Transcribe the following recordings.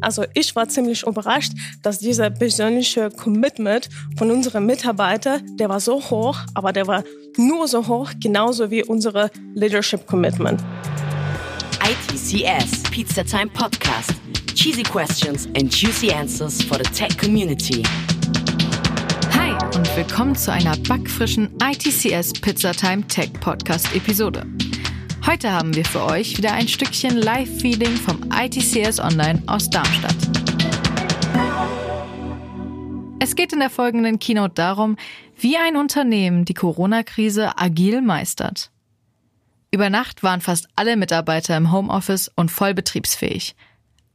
Also ich war ziemlich überrascht, dass dieser persönliche Commitment von unseren Mitarbeitern, der war so hoch, aber der war nur so hoch, genauso wie unsere Leadership Commitment. ITCS Pizza Time Podcast. Cheesy questions and juicy answers for the tech community. Hi und willkommen zu einer backfrischen ITCS Pizza Time Tech Podcast Episode. Heute haben wir für euch wieder ein Stückchen Live-Feeding vom ITCS Online aus Darmstadt. Es geht in der folgenden Keynote darum, wie ein Unternehmen die Corona-Krise agil meistert. Über Nacht waren fast alle Mitarbeiter im Homeoffice und voll betriebsfähig.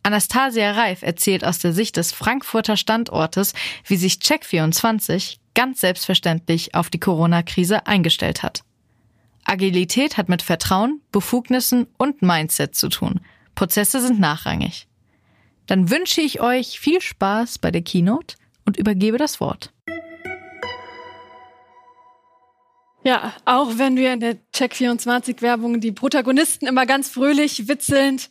Anastasia Reif erzählt aus der Sicht des Frankfurter Standortes, wie sich Check24 ganz selbstverständlich auf die Corona-Krise eingestellt hat. Agilität hat mit Vertrauen, Befugnissen und Mindset zu tun. Prozesse sind nachrangig. Dann wünsche ich euch viel Spaß bei der Keynote und übergebe das Wort. Ja, auch wenn wir in der Check24-Werbung die Protagonisten immer ganz fröhlich, witzelnd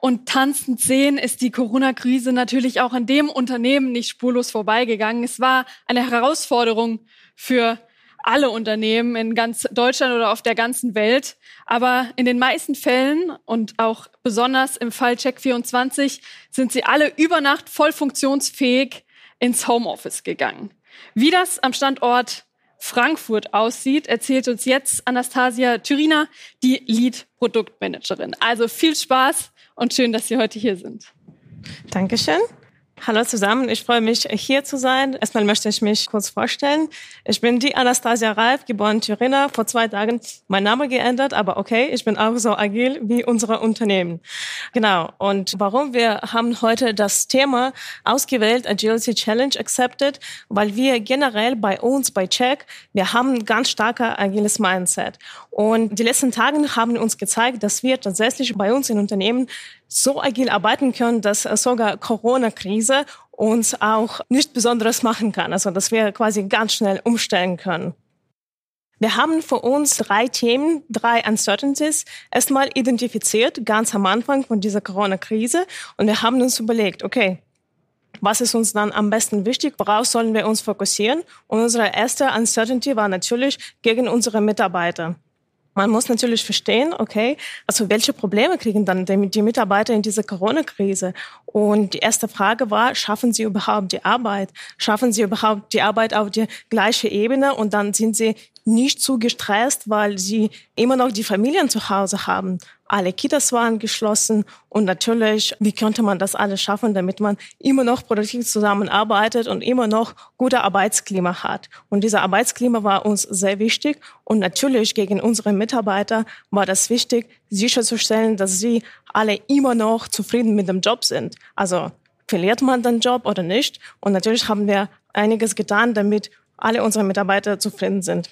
und tanzend sehen, ist die Corona-Krise natürlich auch an dem Unternehmen nicht spurlos vorbeigegangen. Es war eine Herausforderung für alle Unternehmen in ganz Deutschland oder auf der ganzen Welt. Aber in den meisten Fällen und auch besonders im Fall Check24 sind sie alle über Nacht voll funktionsfähig ins Homeoffice gegangen. Wie das am Standort Frankfurt aussieht, erzählt uns jetzt Anastasia Thüriner, die Lead-Produktmanagerin. Also viel Spaß und schön, dass Sie heute hier sind. Dankeschön. Hallo zusammen, ich freue mich hier zu sein. Erstmal möchte ich mich kurz vorstellen. Ich bin die Anastasia Reif, geboren Thüringer, vor zwei Tagen mein Name geändert, aber okay, ich bin auch so agil wie unsere Unternehmen. Genau. Und warum wir haben heute das Thema ausgewählt, Agility Challenge Accepted, weil wir generell bei uns, bei Check, wir haben ein ganz starker agiles Mindset. Und die letzten Tage haben uns gezeigt, dass wir tatsächlich bei uns in Unternehmen so agil arbeiten können, dass sogar Corona-Krise uns auch nicht Besonderes machen kann. Also, dass wir quasi ganz schnell umstellen können. Wir haben für uns drei Themen, drei Uncertainties erstmal identifiziert, ganz am Anfang von dieser Corona-Krise. Und wir haben uns überlegt, okay, was ist uns dann am besten wichtig? Worauf sollen wir uns fokussieren? Und unsere erste Uncertainty war natürlich gegen unsere Mitarbeiter. Man muss natürlich verstehen, okay, also welche Probleme kriegen dann die Mitarbeiter in dieser Corona-Krise? Und die erste Frage war, schaffen sie überhaupt die Arbeit? Schaffen sie überhaupt die Arbeit auf die gleiche Ebene? Und dann sind sie nicht zu gestresst, weil sie immer noch die Familien zu Hause haben. Alle Kitas waren geschlossen und natürlich, wie könnte man das alles schaffen, damit man immer noch produktiv zusammenarbeitet und immer noch gute Arbeitsklima hat. Und dieser Arbeitsklima war uns sehr wichtig und natürlich gegen unsere Mitarbeiter war das wichtig, sicherzustellen, dass sie alle immer noch zufrieden mit dem Job sind. Also verliert man den Job oder nicht? Und natürlich haben wir einiges getan, damit alle unsere Mitarbeiter zufrieden sind.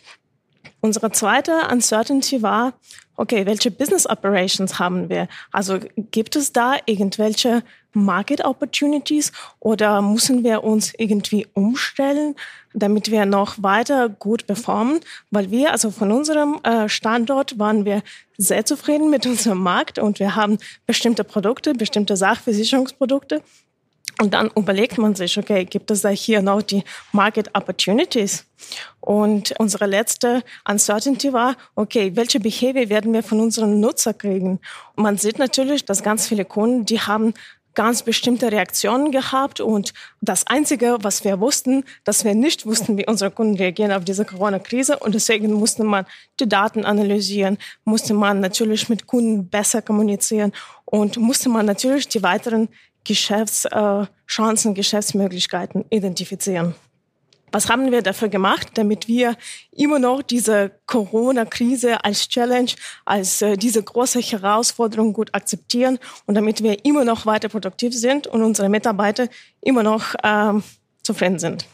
Unsere zweite Uncertainty war, okay, welche Business Operations haben wir? Also gibt es da irgendwelche Market Opportunities oder müssen wir uns irgendwie umstellen, damit wir noch weiter gut performen? Weil wir, also von unserem äh, Standort waren wir sehr zufrieden mit unserem Markt und wir haben bestimmte Produkte, bestimmte Sachversicherungsprodukte und dann überlegt man sich, okay, gibt es da hier noch die Market Opportunities? Und unsere letzte Uncertainty war, okay, welche Behavior werden wir von unseren Nutzer kriegen? Und man sieht natürlich, dass ganz viele Kunden, die haben ganz bestimmte Reaktionen gehabt und das Einzige, was wir wussten, dass wir nicht wussten, wie unsere Kunden reagieren auf diese Corona-Krise und deswegen musste man die Daten analysieren, musste man natürlich mit Kunden besser kommunizieren und musste man natürlich die weiteren Geschäftschancen, Geschäftsmöglichkeiten identifizieren. Was haben wir dafür gemacht, damit wir immer noch diese Corona-Krise als Challenge, als äh, diese große Herausforderung gut akzeptieren und damit wir immer noch weiter produktiv sind und unsere Mitarbeiter immer noch ähm, zufrieden sind?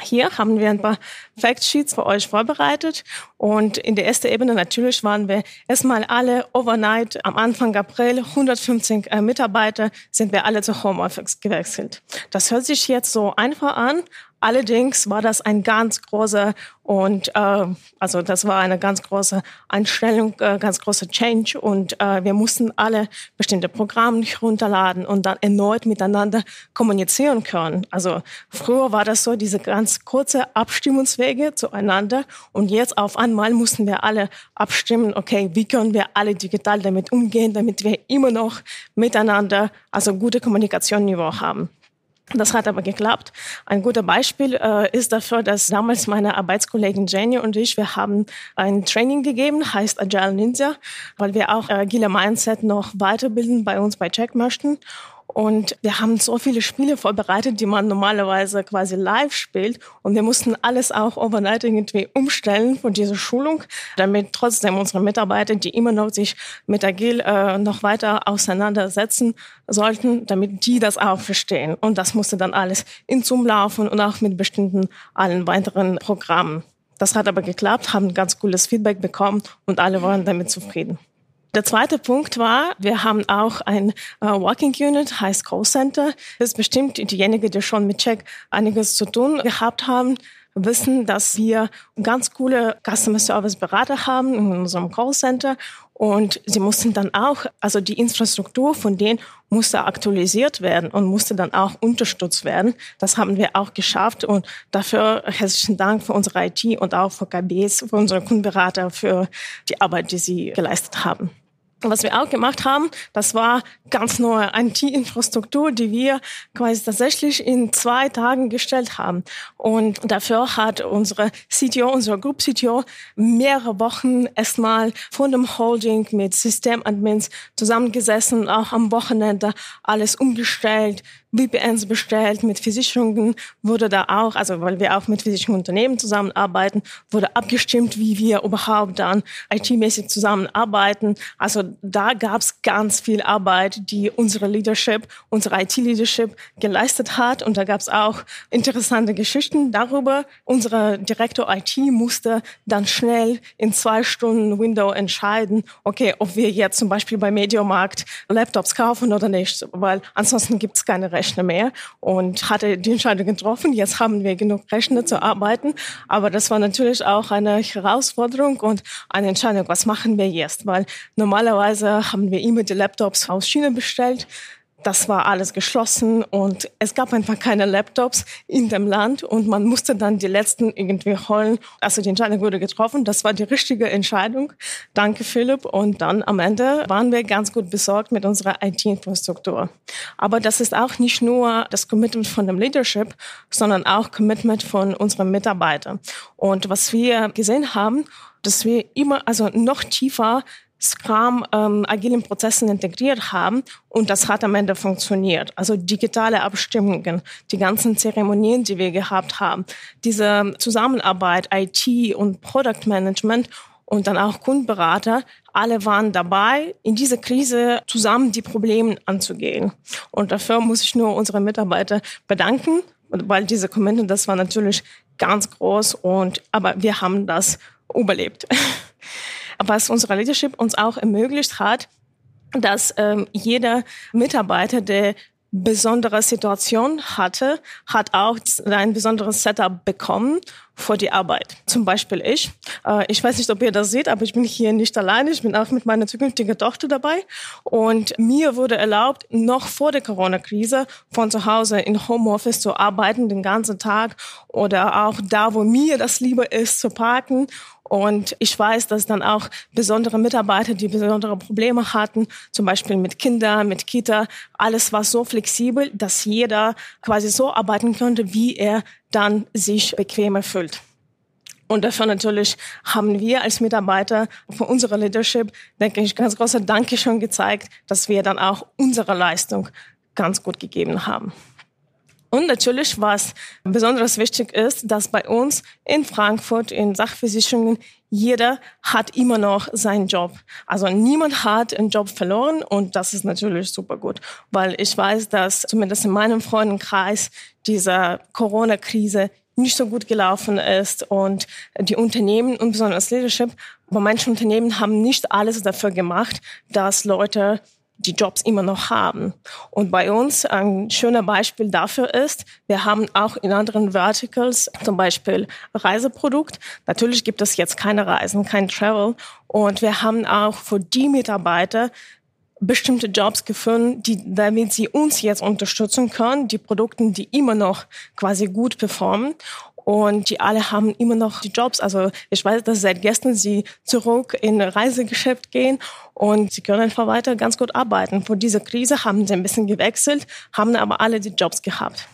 Hier haben wir ein paar Factsheets für euch vorbereitet. Und in der ersten Ebene natürlich waren wir erstmal alle overnight am Anfang April 115 äh, Mitarbeiter sind wir alle zu Homeoffice gewechselt. Das hört sich jetzt so einfach an, Allerdings war das ein ganz großer und äh, also das war eine ganz große Einstellung, äh, ganz große Change und äh, wir mussten alle bestimmte Programme runterladen und dann erneut miteinander kommunizieren können. Also früher war das so diese ganz kurze Abstimmungswege zueinander und jetzt auf einmal mussten wir alle abstimmen, okay, wie können wir alle digital damit umgehen, damit wir immer noch miteinander also gute Kommunikationsniveau haben. Das hat aber geklappt. Ein guter Beispiel äh, ist dafür, dass damals meine Arbeitskollegin Jenny und ich, wir haben ein Training gegeben, heißt Agile Ninja, weil wir auch agile Mindset noch weiterbilden bei uns bei Check möchten. Und wir haben so viele Spiele vorbereitet, die man normalerweise quasi live spielt. Und wir mussten alles auch overnight irgendwie umstellen von dieser Schulung, damit trotzdem unsere Mitarbeiter, die immer noch sich mit Agil äh, noch weiter auseinandersetzen sollten, damit die das auch verstehen. Und das musste dann alles in Zoom laufen und auch mit bestimmten allen weiteren Programmen. Das hat aber geklappt, haben ganz cooles Feedback bekommen und alle waren damit zufrieden. Der zweite Punkt war, wir haben auch ein äh, Working Unit, heißt Call Center. Das ist bestimmt diejenigen, die schon mit Check einiges zu tun gehabt haben wissen, dass wir ganz coole Customer Service Berater haben in unserem Call Center und sie mussten dann auch, also die Infrastruktur von denen musste aktualisiert werden und musste dann auch unterstützt werden. Das haben wir auch geschafft und dafür herzlichen Dank für unsere IT und auch für KBs, für unsere Kundenberater für die Arbeit, die sie geleistet haben. Was wir auch gemacht haben, das war ganz neue IT-Infrastruktur, die wir quasi tatsächlich in zwei Tagen gestellt haben. Und dafür hat unsere CTO, unsere Group CTO, mehrere Wochen erstmal von dem Holding mit Systemadmins zusammengesessen, auch am Wochenende alles umgestellt, VPNs bestellt, mit Versicherungen wurde da auch, also weil wir auch mit Versicherungsunternehmen zusammenarbeiten, wurde abgestimmt, wie wir überhaupt dann IT-mäßig zusammenarbeiten. Also da gab es ganz viel Arbeit, die unsere Leadership, unsere IT-Leadership geleistet hat. Und da gab es auch interessante Geschichten darüber. Unsere Direktor IT musste dann schnell in zwei Stunden Window entscheiden, okay, ob wir jetzt zum Beispiel bei Mediamarkt Laptops kaufen oder nicht, weil ansonsten gibt es keine. Rechner mehr und hatte die Entscheidung getroffen. Jetzt haben wir genug Rechner zu arbeiten. Aber das war natürlich auch eine Herausforderung und eine Entscheidung, was machen wir jetzt? Weil normalerweise haben wir immer die Laptops aus China bestellt das war alles geschlossen und es gab einfach keine Laptops in dem Land und man musste dann die letzten irgendwie holen. Also die Entscheidung wurde getroffen. Das war die richtige Entscheidung. Danke, Philipp. Und dann am Ende waren wir ganz gut besorgt mit unserer IT-Infrastruktur. Aber das ist auch nicht nur das Commitment von dem Leadership, sondern auch Commitment von unseren Mitarbeitern. Und was wir gesehen haben, dass wir immer, also noch tiefer Scrum ähm, agilen Prozessen integriert haben und das hat am Ende funktioniert. Also digitale Abstimmungen, die ganzen Zeremonien, die wir gehabt haben, diese Zusammenarbeit IT und Product Management und dann auch Kundenberater, alle waren dabei, in dieser Krise zusammen die Probleme anzugehen. Und dafür muss ich nur unsere Mitarbeiter bedanken, weil diese Kommentare, das war natürlich ganz groß und, aber wir haben das überlebt. was unsere Leadership uns auch ermöglicht hat, dass ähm, jeder Mitarbeiter, der besondere Situation hatte, hat auch ein besonderes Setup bekommen vor die Arbeit. Zum Beispiel ich. Äh, ich weiß nicht, ob ihr das seht, aber ich bin hier nicht alleine. Ich bin auch mit meiner zukünftigen Tochter dabei. Und mir wurde erlaubt, noch vor der Corona-Krise von zu Hause in Homeoffice zu arbeiten, den ganzen Tag oder auch da, wo mir das lieber ist, zu parken und ich weiß, dass dann auch besondere Mitarbeiter, die besondere Probleme hatten, zum Beispiel mit Kindern, mit Kita, alles war so flexibel, dass jeder quasi so arbeiten konnte, wie er dann sich bequemer fühlt. Und dafür natürlich haben wir als Mitarbeiter von unserer Leadership, denke ich, ganz große Danke schon gezeigt, dass wir dann auch unsere Leistung ganz gut gegeben haben. Und natürlich, was besonders wichtig ist, dass bei uns in Frankfurt in Sachversicherungen jeder hat immer noch seinen Job. Also niemand hat einen Job verloren und das ist natürlich super gut, weil ich weiß, dass zumindest in meinem Freundenkreis diese Corona-Krise nicht so gut gelaufen ist und die Unternehmen und besonders Leadership, aber manche Unternehmen haben nicht alles dafür gemacht, dass Leute die Jobs immer noch haben. Und bei uns ein schöner Beispiel dafür ist, wir haben auch in anderen Verticals, zum Beispiel Reiseprodukt. Natürlich gibt es jetzt keine Reisen, kein Travel. Und wir haben auch für die Mitarbeiter bestimmte Jobs gefunden, die, damit sie uns jetzt unterstützen können, die Produkte, die immer noch quasi gut performen. Und die alle haben immer noch die Jobs. Also ich weiß, dass seit gestern sie zurück in Reisegeschäft gehen und sie können einfach weiter ganz gut arbeiten. Vor dieser Krise haben sie ein bisschen gewechselt, haben aber alle die Jobs gehabt.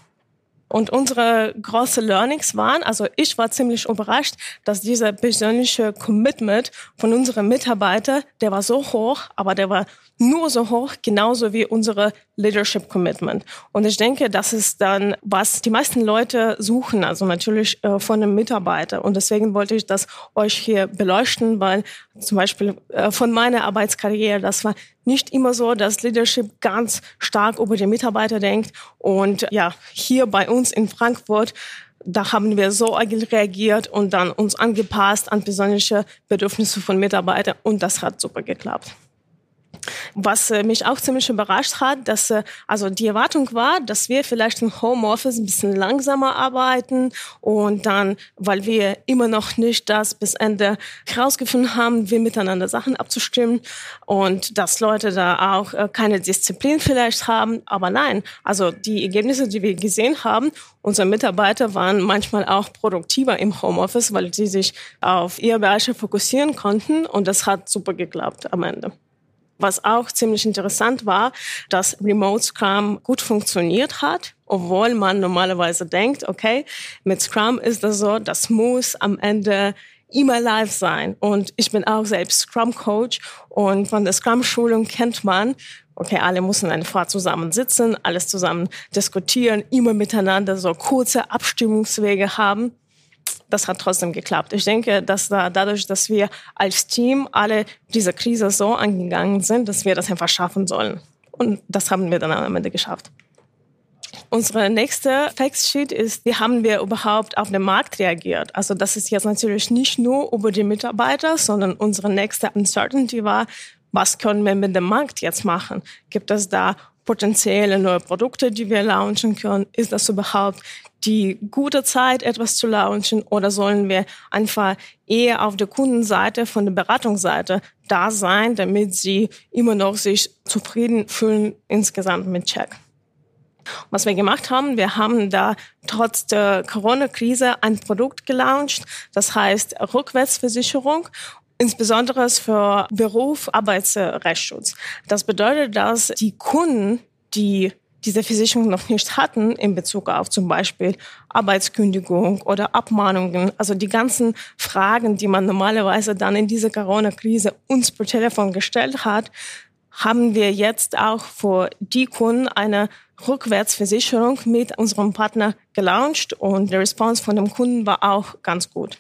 Und unsere große Learnings waren, also ich war ziemlich überrascht, dass dieser persönliche Commitment von unseren Mitarbeitern, der war so hoch, aber der war nur so hoch, genauso wie unsere Leadership Commitment. Und ich denke, das ist dann, was die meisten Leute suchen, also natürlich äh, von einem Mitarbeiter. Und deswegen wollte ich das euch hier beleuchten, weil zum Beispiel äh, von meiner Arbeitskarriere, das war nicht immer so, dass Leadership ganz stark über die Mitarbeiter denkt. Und ja, hier bei uns in Frankfurt, da haben wir so agil reagiert und dann uns angepasst an persönliche Bedürfnisse von Mitarbeitern und das hat super geklappt. Was äh, mich auch ziemlich überrascht hat, dass äh, also die Erwartung war, dass wir vielleicht im Homeoffice ein bisschen langsamer arbeiten und dann, weil wir immer noch nicht das bis Ende herausgefunden haben, wir miteinander Sachen abzustimmen und dass Leute da auch äh, keine Disziplin vielleicht haben. Aber nein, also die Ergebnisse, die wir gesehen haben, unsere Mitarbeiter waren manchmal auch produktiver im Homeoffice, weil sie sich auf ihre Bereiche fokussieren konnten und das hat super geklappt am Ende. Was auch ziemlich interessant war, dass Remote Scrum gut funktioniert hat, obwohl man normalerweise denkt, okay, mit Scrum ist das so, das muss am Ende immer live sein. Und ich bin auch selbst Scrum Coach und von der Scrum Schulung kennt man, okay, alle müssen einfach zusammen sitzen, alles zusammen diskutieren, immer miteinander so kurze Abstimmungswege haben das hat trotzdem geklappt. Ich denke, dass da, dadurch, dass wir als Team alle diese Krise so angegangen sind, dass wir das einfach schaffen sollen. Und das haben wir dann am Ende geschafft. Unsere nächste Factsheet ist, wie haben wir überhaupt auf den Markt reagiert? Also das ist jetzt natürlich nicht nur über die Mitarbeiter, sondern unsere nächste Uncertainty war, was können wir mit dem Markt jetzt machen? Gibt es da potenzielle neue Produkte, die wir launchen können? Ist das überhaupt die gute Zeit, etwas zu launchen oder sollen wir einfach eher auf der Kundenseite, von der Beratungsseite da sein, damit sie immer noch sich zufrieden fühlen insgesamt mit Check? Was wir gemacht haben, wir haben da trotz der Corona-Krise ein Produkt gelauncht, das heißt Rückwärtsversicherung insbesondere für Beruf Arbeitsrechtsschutz. Das bedeutet, dass die Kunden, die diese Versicherung noch nicht hatten in Bezug auf zum Beispiel Arbeitskündigung oder Abmahnungen, also die ganzen Fragen, die man normalerweise dann in dieser Corona-Krise uns per Telefon gestellt hat, haben wir jetzt auch für die Kunden eine Rückwärtsversicherung mit unserem Partner gelauncht und der Response von dem Kunden war auch ganz gut.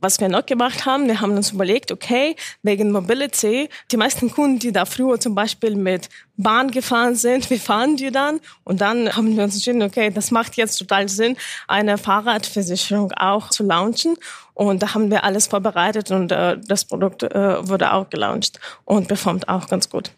Was wir noch gemacht haben, wir haben uns überlegt, okay, wegen Mobility, die meisten Kunden, die da früher zum Beispiel mit Bahn gefahren sind, wie fahren die dann? Und dann haben wir uns entschieden, okay, das macht jetzt total Sinn, eine Fahrradversicherung auch zu launchen. Und da haben wir alles vorbereitet und äh, das Produkt äh, wurde auch gelauncht und performt auch ganz gut.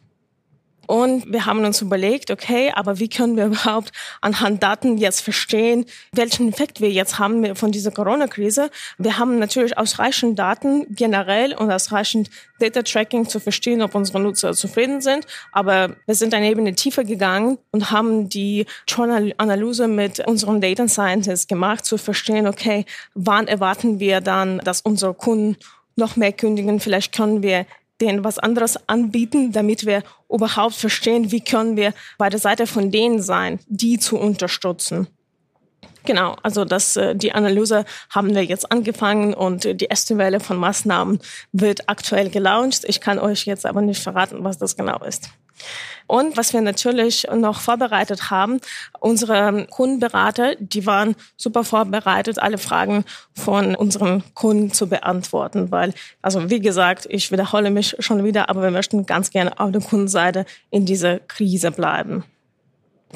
Und wir haben uns überlegt, okay, aber wie können wir überhaupt anhand Daten jetzt verstehen, welchen Effekt wir jetzt haben von dieser Corona-Krise? Wir haben natürlich ausreichend Daten generell und ausreichend Data Tracking zu verstehen, ob unsere Nutzer zufrieden sind. Aber wir sind eine Ebene tiefer gegangen und haben die Analyse mit unseren Data Scientists gemacht, zu verstehen, okay, wann erwarten wir dann, dass unsere Kunden noch mehr kündigen? Vielleicht können wir denen was anderes anbieten, damit wir überhaupt verstehen, wie können wir bei der Seite von denen sein, die zu unterstützen. Genau, also das, äh, die Analyse haben wir jetzt angefangen und die erste Welle von Maßnahmen wird aktuell gelauncht. Ich kann euch jetzt aber nicht verraten, was das genau ist. Und was wir natürlich noch vorbereitet haben, unsere Kundenberater, die waren super vorbereitet, alle Fragen von unseren Kunden zu beantworten, weil, also wie gesagt, ich wiederhole mich schon wieder, aber wir möchten ganz gerne auf der Kundenseite in dieser Krise bleiben.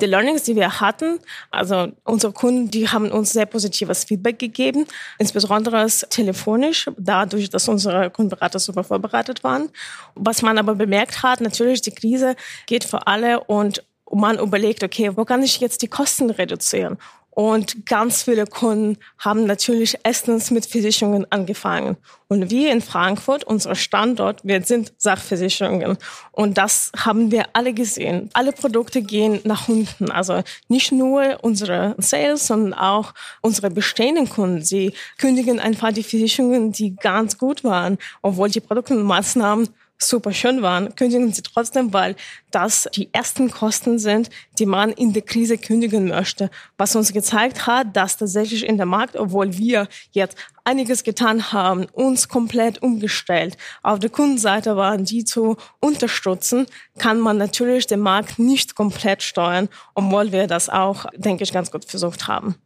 Die Learnings, die wir hatten, also unsere Kunden, die haben uns sehr positives Feedback gegeben, insbesondere telefonisch, dadurch, dass unsere Kundenberater super vorbereitet waren. Was man aber bemerkt hat, natürlich, die Krise geht für alle und man überlegt, okay, wo kann ich jetzt die Kosten reduzieren? Und ganz viele Kunden haben natürlich erstens mit Versicherungen angefangen. Und wir in Frankfurt, unser Standort, wir sind Sachversicherungen. Und das haben wir alle gesehen. Alle Produkte gehen nach unten. Also nicht nur unsere Sales, sondern auch unsere bestehenden Kunden. Sie kündigen einfach die Versicherungen, die ganz gut waren, obwohl die Produkte und Maßnahmen super schön waren, kündigen sie trotzdem, weil das die ersten Kosten sind, die man in der Krise kündigen möchte. Was uns gezeigt hat, dass tatsächlich in der Markt, obwohl wir jetzt einiges getan haben, uns komplett umgestellt, auf der Kundenseite waren, die zu unterstützen, kann man natürlich den Markt nicht komplett steuern, obwohl wir das auch, denke ich, ganz gut versucht haben.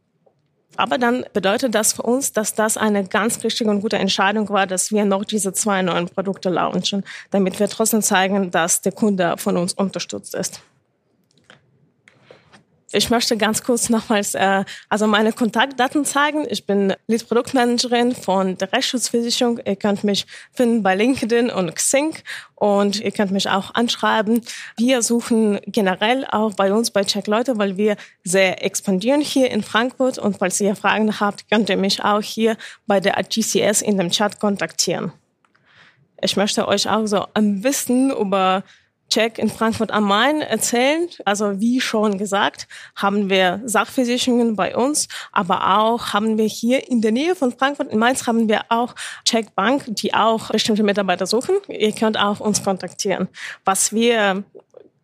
Aber dann bedeutet das für uns, dass das eine ganz richtige und gute Entscheidung war, dass wir noch diese zwei neuen Produkte launchen, damit wir trotzdem zeigen, dass der Kunde von uns unterstützt ist. Ich möchte ganz kurz nochmals äh, also meine Kontaktdaten zeigen. Ich bin Lead Produktmanagerin von der Rechtsschutzversicherung. Ihr könnt mich finden bei LinkedIn und Xing und ihr könnt mich auch anschreiben. Wir suchen generell auch bei uns bei Check Leute, weil wir sehr expandieren hier in Frankfurt und falls ihr Fragen habt, könnt ihr mich auch hier bei der GCS in dem Chat kontaktieren. Ich möchte euch auch so ein bisschen über Check in Frankfurt am Main erzählen. Also wie schon gesagt, haben wir Sachversicherungen bei uns, aber auch haben wir hier in der Nähe von Frankfurt in Mainz haben wir auch Check Bank, die auch bestimmte Mitarbeiter suchen. Ihr könnt auch uns kontaktieren. Was wir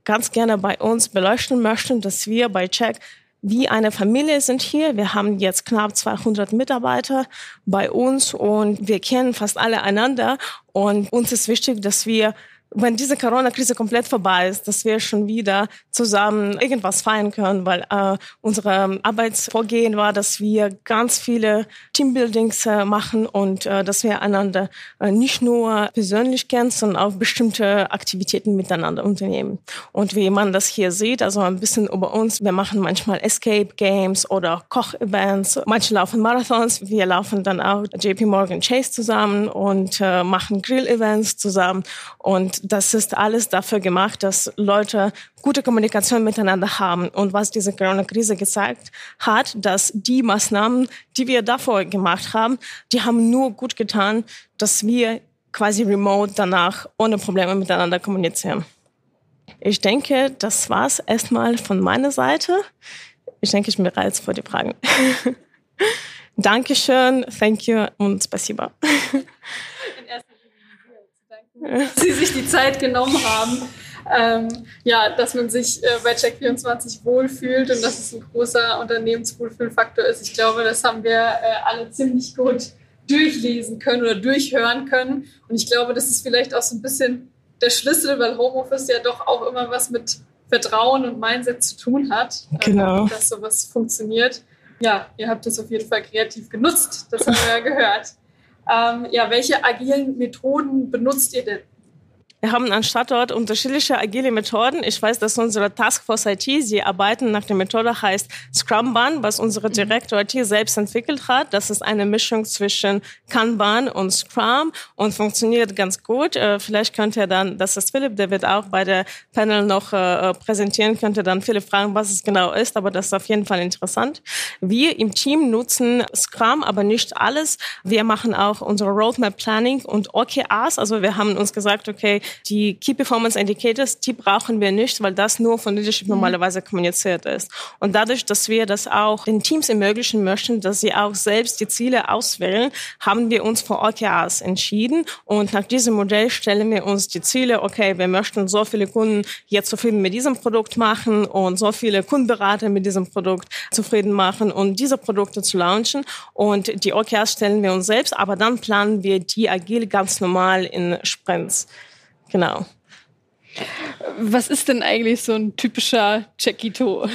ganz gerne bei uns beleuchten möchten, dass wir bei Check wie eine Familie sind hier. Wir haben jetzt knapp 200 Mitarbeiter bei uns und wir kennen fast alle einander. Und uns ist wichtig, dass wir wenn diese Corona-Krise komplett vorbei ist, dass wir schon wieder zusammen irgendwas feiern können, weil äh, unsere Arbeitsvorgehen war, dass wir ganz viele Teambuildings äh, machen und äh, dass wir einander äh, nicht nur persönlich kennen, sondern auch bestimmte Aktivitäten miteinander unternehmen. Und wie man das hier sieht, also ein bisschen über uns, wir machen manchmal Escape Games oder Koch-Events, manche laufen Marathons, wir laufen dann auch JP Morgan Chase zusammen und äh, machen Grill-Events zusammen. Und das ist alles dafür gemacht, dass Leute gute Kommunikation miteinander haben. Und was diese Corona-Krise gezeigt hat, dass die Maßnahmen, die wir davor gemacht haben, die haben nur gut getan, dass wir quasi remote danach ohne Probleme miteinander kommunizieren. Ich denke, das war's erstmal von meiner Seite. Ich denke, ich bin bereit für die Fragen. Dankeschön, thank you und spasiba. Sie sich die Zeit genommen haben. Ähm, ja, dass man sich äh, bei Check24 wohlfühlt und dass es ein großer Unternehmenswohlfühlfaktor ist. Ich glaube, das haben wir äh, alle ziemlich gut durchlesen können oder durchhören können. Und ich glaube, das ist vielleicht auch so ein bisschen der Schlüssel, weil Homeoffice ja doch auch immer was mit Vertrauen und Mindset zu tun hat, genau. äh, dass sowas funktioniert. Ja, ihr habt das auf jeden Fall kreativ genutzt, das haben wir ja gehört. Ähm, ja, welche agilen Methoden benutzt ihr denn? Wir haben an Standort unterschiedliche agile Methoden. Ich weiß, dass unsere Taskforce IT, sie arbeiten nach der Methode heißt Scrumban, was unsere Direktor IT selbst entwickelt hat. Das ist eine Mischung zwischen Kanban und Scrum und funktioniert ganz gut. Äh, vielleicht könnte er dann, das ist Philipp, der wird auch bei der Panel noch äh, präsentieren, könnte dann viele fragen, was es genau ist, aber das ist auf jeden Fall interessant. Wir im Team nutzen Scrum, aber nicht alles. Wir machen auch unsere Roadmap Planning und OKRs. Also wir haben uns gesagt, okay, die Key Performance Indicators, die brauchen wir nicht, weil das nur von Leadership mhm. normalerweise kommuniziert ist. Und dadurch, dass wir das auch den Teams ermöglichen möchten, dass sie auch selbst die Ziele auswählen, haben wir uns für OKRs entschieden. Und nach diesem Modell stellen wir uns die Ziele, okay, wir möchten so viele Kunden jetzt zufrieden mit diesem Produkt machen und so viele Kundenberater mit diesem Produkt zufrieden machen und diese Produkte zu launchen. Und die OKRs stellen wir uns selbst, aber dann planen wir die agil ganz normal in Sprints. Genau. Was ist denn eigentlich so ein typischer Chiquito?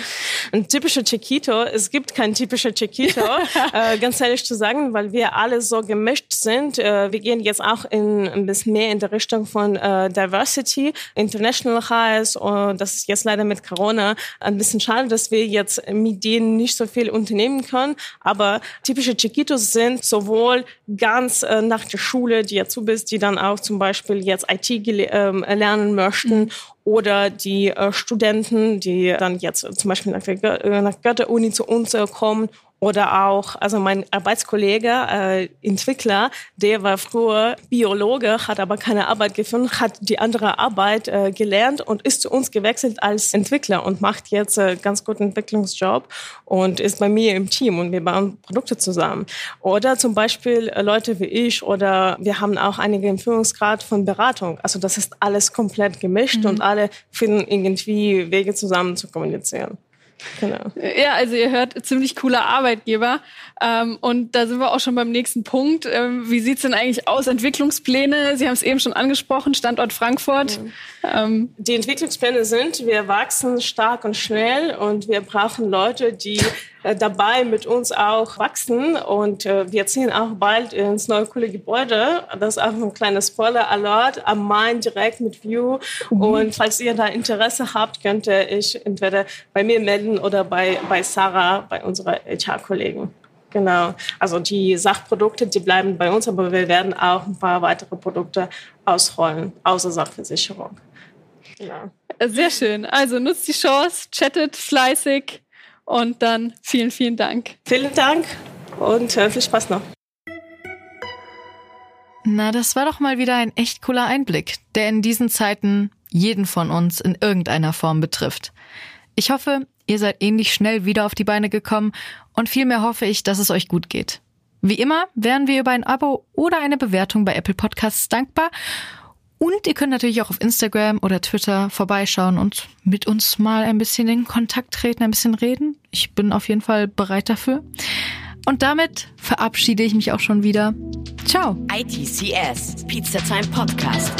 Ein typischer Chiquito, es gibt kein typischer Chiquito, äh, ganz ehrlich zu sagen, weil wir alle so gemischt sind. Äh, wir gehen jetzt auch in, ein bisschen mehr in der Richtung von äh, Diversity, International Highs. Und das ist jetzt leider mit Corona ein bisschen schade, dass wir jetzt mit denen nicht so viel unternehmen können. Aber typische Chiquitos sind sowohl ganz äh, nach der Schule, die Azubis, die dann auch zum Beispiel jetzt IT äh, lernen möchten mhm oder die äh, Studenten, die dann jetzt zum Beispiel nach der, äh, nach Goethe-Uni zu uns äh, kommen oder auch, also mein Arbeitskollege, äh, Entwickler, der war früher Biologe, hat aber keine Arbeit gefunden, hat die andere Arbeit äh, gelernt und ist zu uns gewechselt als Entwickler und macht jetzt äh, ganz guten Entwicklungsjob und ist bei mir im Team und wir bauen Produkte zusammen. Oder zum Beispiel äh, Leute wie ich oder wir haben auch einige im Führungsgrad von Beratung. Also das ist alles komplett gemischt mhm. und alle finden irgendwie Wege zusammen zu kommunizieren. Genau. Ja, also ihr hört, ziemlich cooler Arbeitgeber. Ähm, und da sind wir auch schon beim nächsten Punkt. Ähm, wie sieht's denn eigentlich aus? Entwicklungspläne? Sie haben es eben schon angesprochen, Standort Frankfurt. Ja. Ähm, die Entwicklungspläne sind, wir wachsen stark und schnell und wir brauchen Leute, die dabei mit uns auch wachsen. Und äh, wir ziehen auch bald ins neue coole Gebäude. Das ist auch ein kleines Spoiler-Alert am Main direkt mit View. Mhm. Und falls ihr da Interesse habt, könnte ich entweder bei mir melden oder bei, bei Sarah, bei unserer HR-Kollegen. Genau. Also die Sachprodukte, die bleiben bei uns, aber wir werden auch ein paar weitere Produkte ausrollen, außer Sachversicherung. Genau. Sehr schön. Also nutzt die Chance, chattet fleißig und dann vielen, vielen Dank. Vielen Dank und äh, viel Spaß noch. Na, das war doch mal wieder ein echt cooler Einblick, der in diesen Zeiten jeden von uns in irgendeiner Form betrifft. Ich hoffe, ihr seid ähnlich schnell wieder auf die Beine gekommen und vielmehr hoffe ich, dass es euch gut geht. Wie immer wären wir über ein Abo oder eine Bewertung bei Apple Podcasts dankbar und ihr könnt natürlich auch auf Instagram oder Twitter vorbeischauen und mit uns mal ein bisschen in Kontakt treten, ein bisschen reden. Ich bin auf jeden Fall bereit dafür. Und damit verabschiede ich mich auch schon wieder. Ciao. ITCS, Pizza Time Podcast.